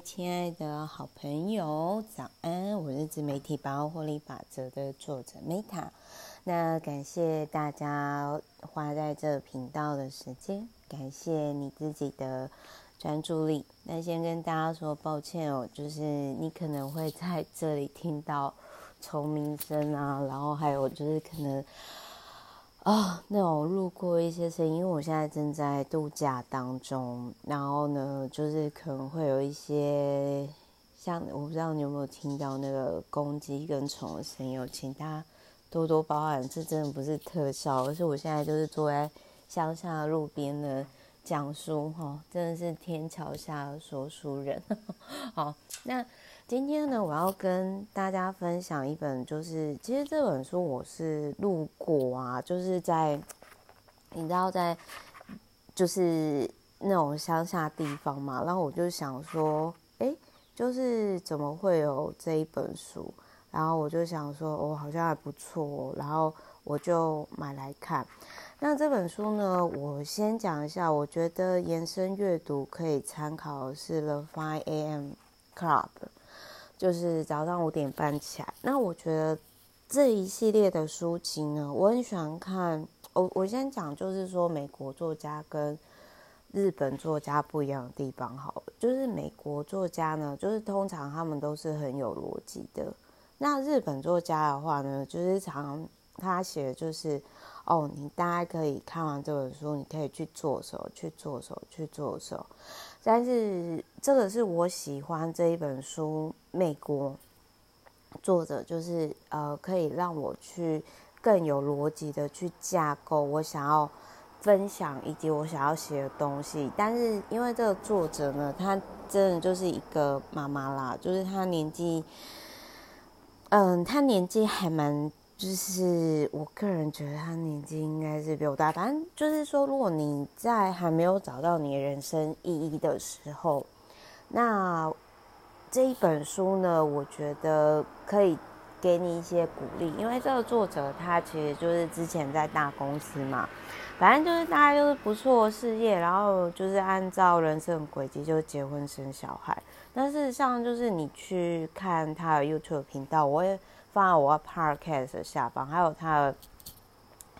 亲爱的好朋友，早安！我是自媒体包获利法则的作者 Meta。那感谢大家花在这频道的时间，感谢你自己的专注力。那先跟大家说抱歉哦，就是你可能会在这里听到虫鸣声啊，然后还有就是可能。啊、那种路过一些声音，因为我现在正在度假当中，然后呢，就是可能会有一些像我不知道你有没有听到那个公鸡跟虫的声音，请大家多多包涵，这真的不是特效，而是我现在就是坐在乡下路边的讲书哈，真的是天桥下的说书人。好，那。今天呢，我要跟大家分享一本，就是其实这本书我是路过啊，就是在你知道在就是那种乡下地方嘛，然后我就想说，哎，就是怎么会有这一本书？然后我就想说，哦，好像还不错，然后我就买来看。那这本书呢，我先讲一下，我觉得延伸阅读可以参考的是《The Fine A M Club》。就是早上五点半起来。那我觉得这一系列的书籍呢，我很喜欢看。我我先讲，就是说美国作家跟日本作家不一样的地方。好，就是美国作家呢，就是通常他们都是很有逻辑的。那日本作家的话呢，就是常他写的就是哦，你大概可以看完这本书，你可以去做手，去做手，去做手。但是这个是我喜欢这一本书，美国作者就是呃，可以让我去更有逻辑的去架构我想要分享以及我想要写的东西。但是因为这个作者呢，他真的就是一个妈妈啦，就是他年纪，嗯，他年纪还蛮。就是我个人觉得他年纪应该是比我大，反正就是说，如果你在还没有找到你人生意义的时候，那这一本书呢，我觉得可以给你一些鼓励，因为这个作者他其实就是之前在大公司嘛，反正就是大家就是不错的事业，然后就是按照人生轨迹就结婚生小孩。但事实上，就是你去看他的 YouTube 频道，我也。放在我 Podcast 下方，还有它的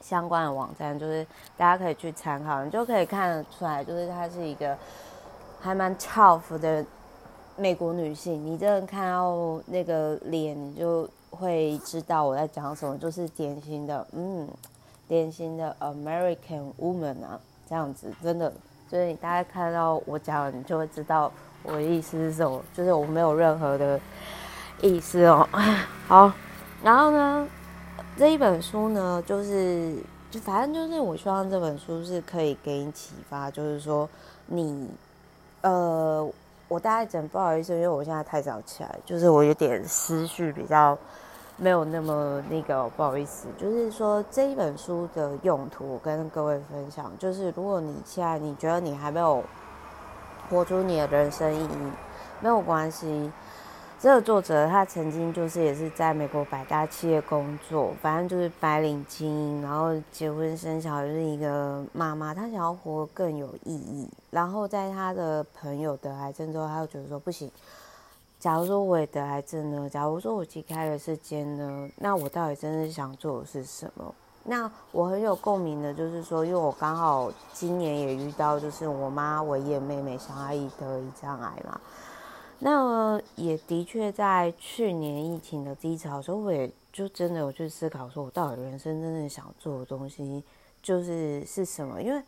相关的网站，就是大家可以去参考，你就可以看得出来，就是她是一个还蛮 tough 的美国女性。你真的看到那个脸，你就会知道我在讲什么，就是典型的，嗯，典型的 American woman 啊，这样子，真的，就是大概看到我讲，你就会知道我的意思是什么，就是我没有任何的意思哦，好。然后呢，这一本书呢，就是就反正就是，我希望这本书是可以给你启发，就是说你，呃，我大概讲不好意思，因为我现在太早起来，就是我有点思绪比较没有那么那个，不好意思。就是说这一本书的用途，我跟各位分享，就是如果你现在你觉得你还没有活出你的人生意义，没有关系。这个作者他曾经就是也是在美国百大企业工作，反正就是白领精英，然后结婚生小孩，就是一个妈妈。她想要活更有意义。然后在他的朋友得癌症之后，他就觉得说不行。假如说我也得癌症呢？假如说我离开了世间呢？那我到底真正想做的是什么？那我很有共鸣的，就是说，因为我刚好今年也遇到，就是我妈我爷妹妹小阿姨得一脏癌嘛。那也的确在去年疫情的低潮的时候，我也就真的有去思考，说我到底人生真正想做的东西就是是什么？因为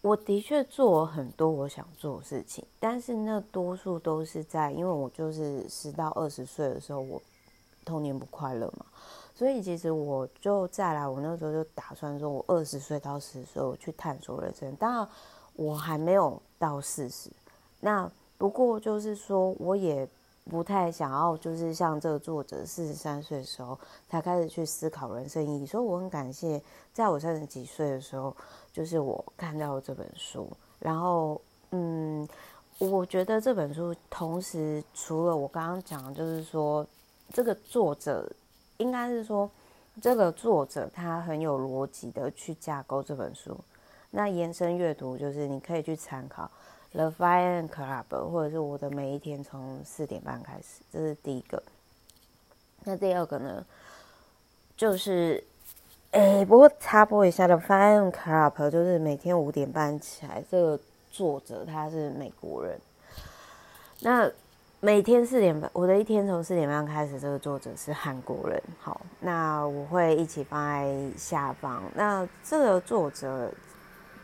我的确做了很多我想做的事情，但是那多数都是在，因为我就是十到二十岁的时候，我童年不快乐嘛，所以其实我就再来，我那时候就打算说，我二十岁到四十岁我去探索人生，当然我还没有到四十，那。不过就是说，我也不太想要，就是像这个作者四十三岁的时候才开始去思考人生意义。所以我很感谢，在我三十几岁的时候，就是我看到了这本书。然后，嗯，我觉得这本书同时除了我刚刚讲的，就是说这个作者应该是说这个作者他很有逻辑的去架构这本书。那延伸阅读就是你可以去参考。The Fire Club，或者是我的每一天从四点半开始，这是第一个。那第二个呢，就是，哎，不过插播一下的 Five AM Club，就是每天五点半起来。这个作者他是美国人。那每天四点半，我的一天从四点半开始。这个作者是韩国人。好，那我会一起放在下方。那这个作者。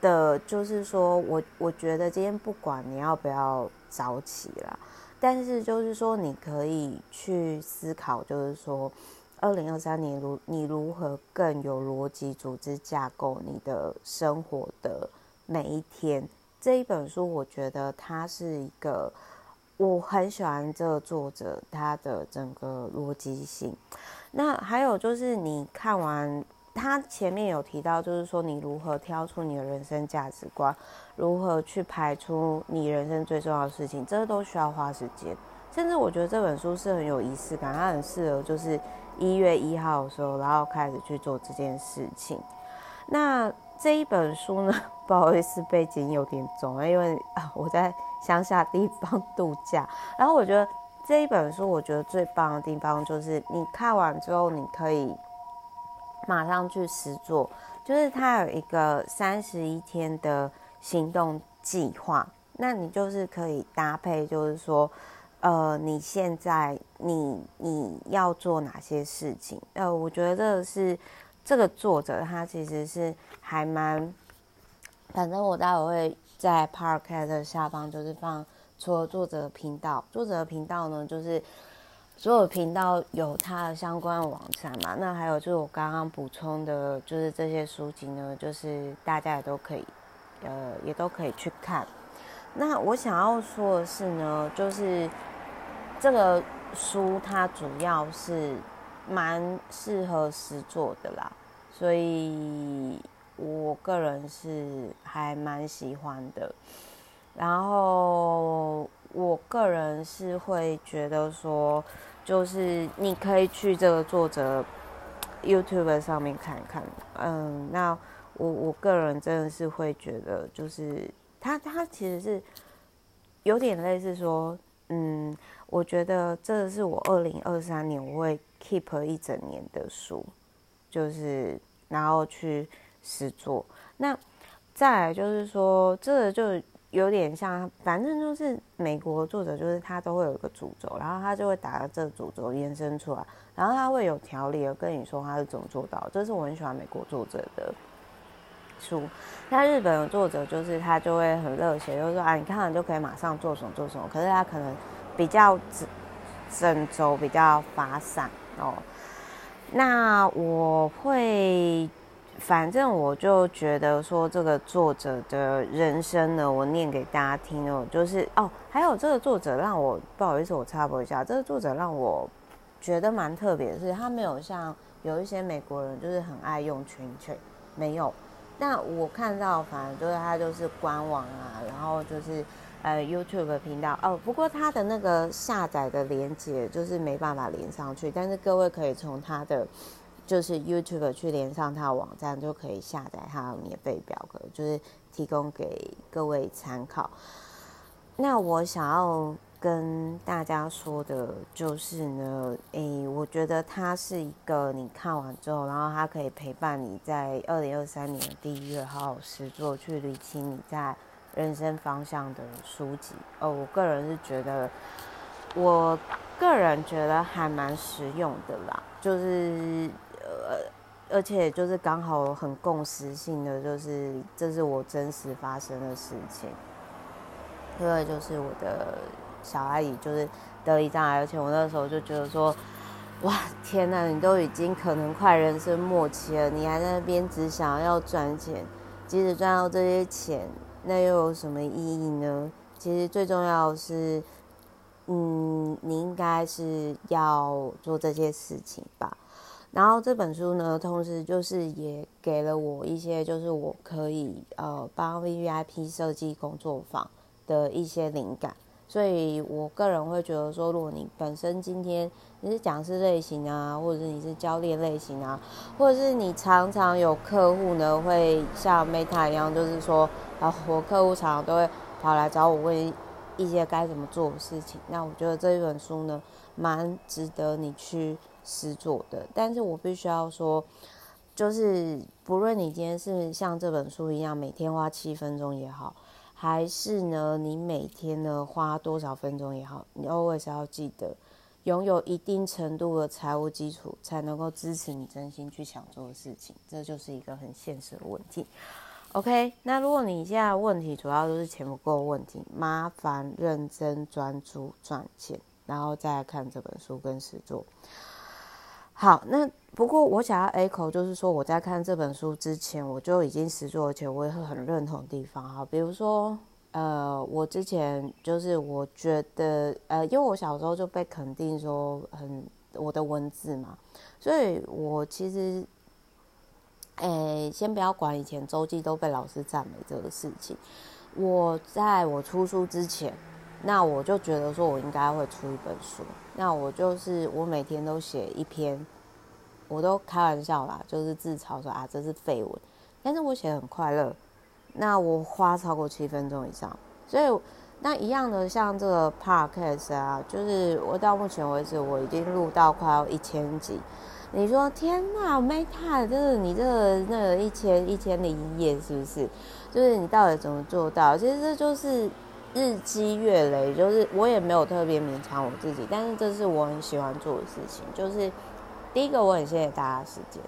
的，就是说我我觉得今天不管你要不要早起啦，但是就是说你可以去思考，就是说，二零二三年如你如何更有逻辑组织架构你的生活的每一天。这一本书我觉得它是一个，我很喜欢这个作者他的整个逻辑性。那还有就是你看完。他前面有提到，就是说你如何挑出你的人生价值观，如何去排出你人生最重要的事情，这都需要花时间。甚至我觉得这本书是很有仪式感，它很适合就是一月一号的时候，然后开始去做这件事情。那这一本书呢，不好意思，背景有点重，因为啊我在乡下地方度假。然后我觉得这一本书，我觉得最棒的地方就是你看完之后，你可以。马上去实做，就是他有一个三十一天的行动计划，那你就是可以搭配，就是说，呃，你现在你你要做哪些事情？呃，我觉得这个是这个作者他其实是还蛮，反正我待会会在 Podcast 的下方就是放除了作者频道，作者频道呢就是。所有频道有它的相关的网站嘛？那还有就是我刚刚补充的，就是这些书籍呢，就是大家也都可以，呃，也都可以去看。那我想要说的是呢，就是这个书它主要是蛮适合实作的啦，所以我个人是还蛮喜欢的。然后。我个人是会觉得说，就是你可以去这个作者 YouTube 上面看一看，嗯，那我我个人真的是会觉得，就是他他其实是有点类似说，嗯，我觉得这是我二零二三年我会 keep 一整年的书，就是然后去实做。那再来就是说，这个就。有点像，反正就是美国作者，就是他都会有一个主轴，然后他就会打着这个主轴延伸出来，然后他会有条理的跟你说他是怎么做到。这是我很喜欢美国作者的书。那日本的作者就是他就会很热血，就是说啊，你看了就可以马上做什么做什么。可是他可能比较整整轴，比较发散哦。那我会。反正我就觉得说，这个作者的人生呢，我念给大家听哦，就是哦，还有这个作者让我不好意思，我插播一下，这个作者让我觉得蛮特别的是，他没有像有一些美国人就是很爱用群群，没有。但我看到，反正就是他就是官网啊，然后就是呃 YouTube 频道哦，不过他的那个下载的连接就是没办法连上去，但是各位可以从他的。就是 YouTube 去连上他的网站，就可以下载他的免费表格，就是提供给各位参考。那我想要跟大家说的就是呢，诶、我觉得它是一个你看完之后，然后它可以陪伴你在二零二三年第一月好好实作，去理清你在人生方向的书籍。哦，我个人是觉得，我个人觉得还蛮实用的啦，就是。呃，而且就是刚好很共识性的，就是这是我真实发生的事情。因为就是我的小阿姨就是得胰脏癌，而且我那时候就觉得说，哇，天哪，你都已经可能快人生末期了，你还在那边只想要赚钱，即使赚到这些钱，那又有什么意义呢？其实最重要是，嗯，你应该是要做这些事情吧。然后这本书呢，同时就是也给了我一些，就是我可以呃帮 VVIP 设计工作坊的一些灵感。所以我个人会觉得说，如果你本身今天你是讲师类型啊，或者是你是教练类型啊，或者是你常常有客户呢，会像 Meta 一样，就是说啊，我客户常常都会跑来找我问一些该怎么做的事情。那我觉得这一本书呢，蛮值得你去实作的。但是我必须要说，就是不论你今天是像这本书一样，每天花七分钟也好，还是呢你每天呢花多少分钟也好，你 always 要记得。拥有一定程度的财务基础，才能够支持你真心去想做的事情，这就是一个很现实的问题。OK，那如果你现在问题主要都是钱不够问题，麻烦认真专注赚钱，然后再来看这本书跟实作。好，那不过我想要 echo，就是说我在看这本书之前，我就已经实作，而且我也会很认同地方。哈，比如说。呃，我之前就是我觉得，呃，因为我小时候就被肯定说很我的文字嘛，所以我其实，诶，先不要管以前周记都被老师赞美这个事情，我在我出书之前，那我就觉得说我应该会出一本书，那我就是我每天都写一篇，我都开玩笑啦，就是自嘲说啊，这是废文，但是我写很快乐。那我花超过七分钟以上，所以那一样的像这个 podcast 啊，就是我到目前为止我已经录到快要一千集。你说天呐，Meta，就是你这个那个一千一千零一夜是不是？就是你到底怎么做到？其实这就是日积月累，就是我也没有特别勉强我自己，但是这是我很喜欢做的事情。就是第一个，我很谢谢大家时间。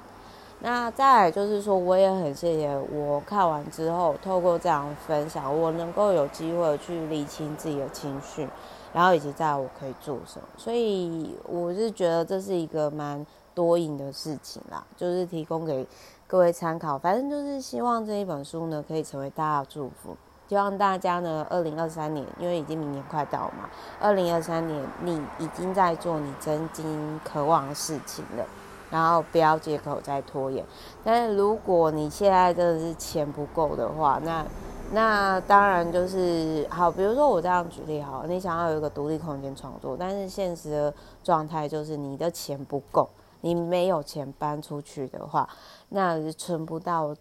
那再来就是说，我也很谢谢我看完之后，透过这样分享，我能够有机会去理清自己的情绪，然后以及在我可以做什么。所以我是觉得这是一个蛮多赢的事情啦，就是提供给各位参考。反正就是希望这一本书呢，可以成为大家的祝福。希望大家呢，二零二三年，因为已经明年快到嘛，二零二三年你已经在做你真心渴望的事情了。然后不要借口再拖延。但是如果你现在真的是钱不够的话，那那当然就是好。比如说我这样举例好，你想要有一个独立空间创作，但是现实的状态就是你的钱不够，你没有钱搬出去的话，那存不到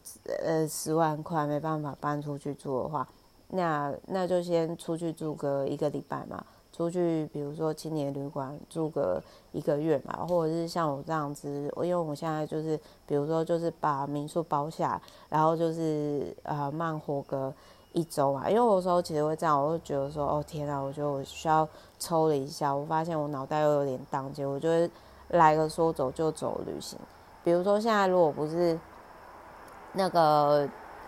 呃十万块，没办法搬出去住的话，那那就先出去住个一个礼拜嘛。出去，比如说青年旅馆住个一个月嘛，或者是像我这样子，因为我现在就是，比如说就是把民宿包下，然后就是呃慢活个一周嘛。因为有时候其实会这样，我会觉得说，哦天啊，我觉得我需要抽了一下，我发现我脑袋又有点当机，我就会来个说走就走旅行。比如说现在如果不是那个。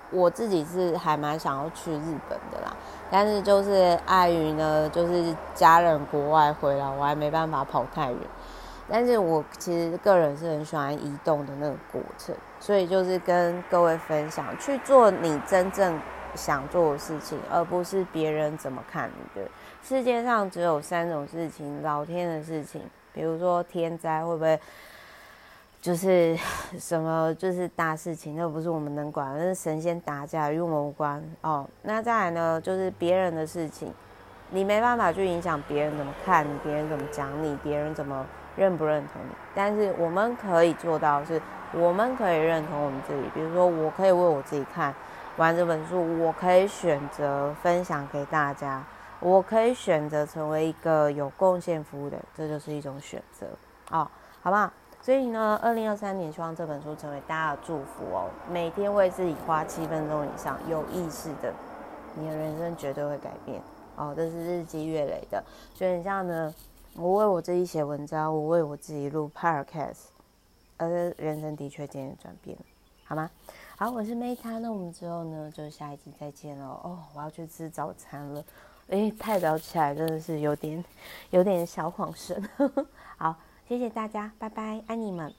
我自己是还蛮想要去日本的啦，但是就是碍于呢，就是家人国外回来，我还没办法跑太远。但是我其实个人是很喜欢移动的那个过程，所以就是跟各位分享，去做你真正想做的事情，而不是别人怎么看你的。世界上只有三种事情：老天的事情，比如说天灾会不会？就是 什么就是大事情，那不是我们能管，那是神仙打架与我们无关哦。那再来呢，就是别人的事情，你没办法去影响别人怎么看，别人怎么讲你，别人怎么认不认同你。但是我们可以做到的是，我们可以认同我们自己。比如说，我可以为我自己看完这本书，我可以选择分享给大家，我可以选择成为一个有贡献服务的，这就是一种选择哦，好不好？所以呢，二零二三年希望这本书成为大家的祝福哦。每天为自己花七分钟以上，有意识的，你的人生绝对会改变哦。这是日积月累的。所以你像呢，我为我自己写文章，我为我自己录 podcast，而人生的确渐渐转变了，好吗？好，我是 Meta，那我们之后呢，就下一集再见喽。哦，我要去吃早餐了，诶，太早起来真的是有点有点小恍神。好。谢谢大家，拜拜，爱你们。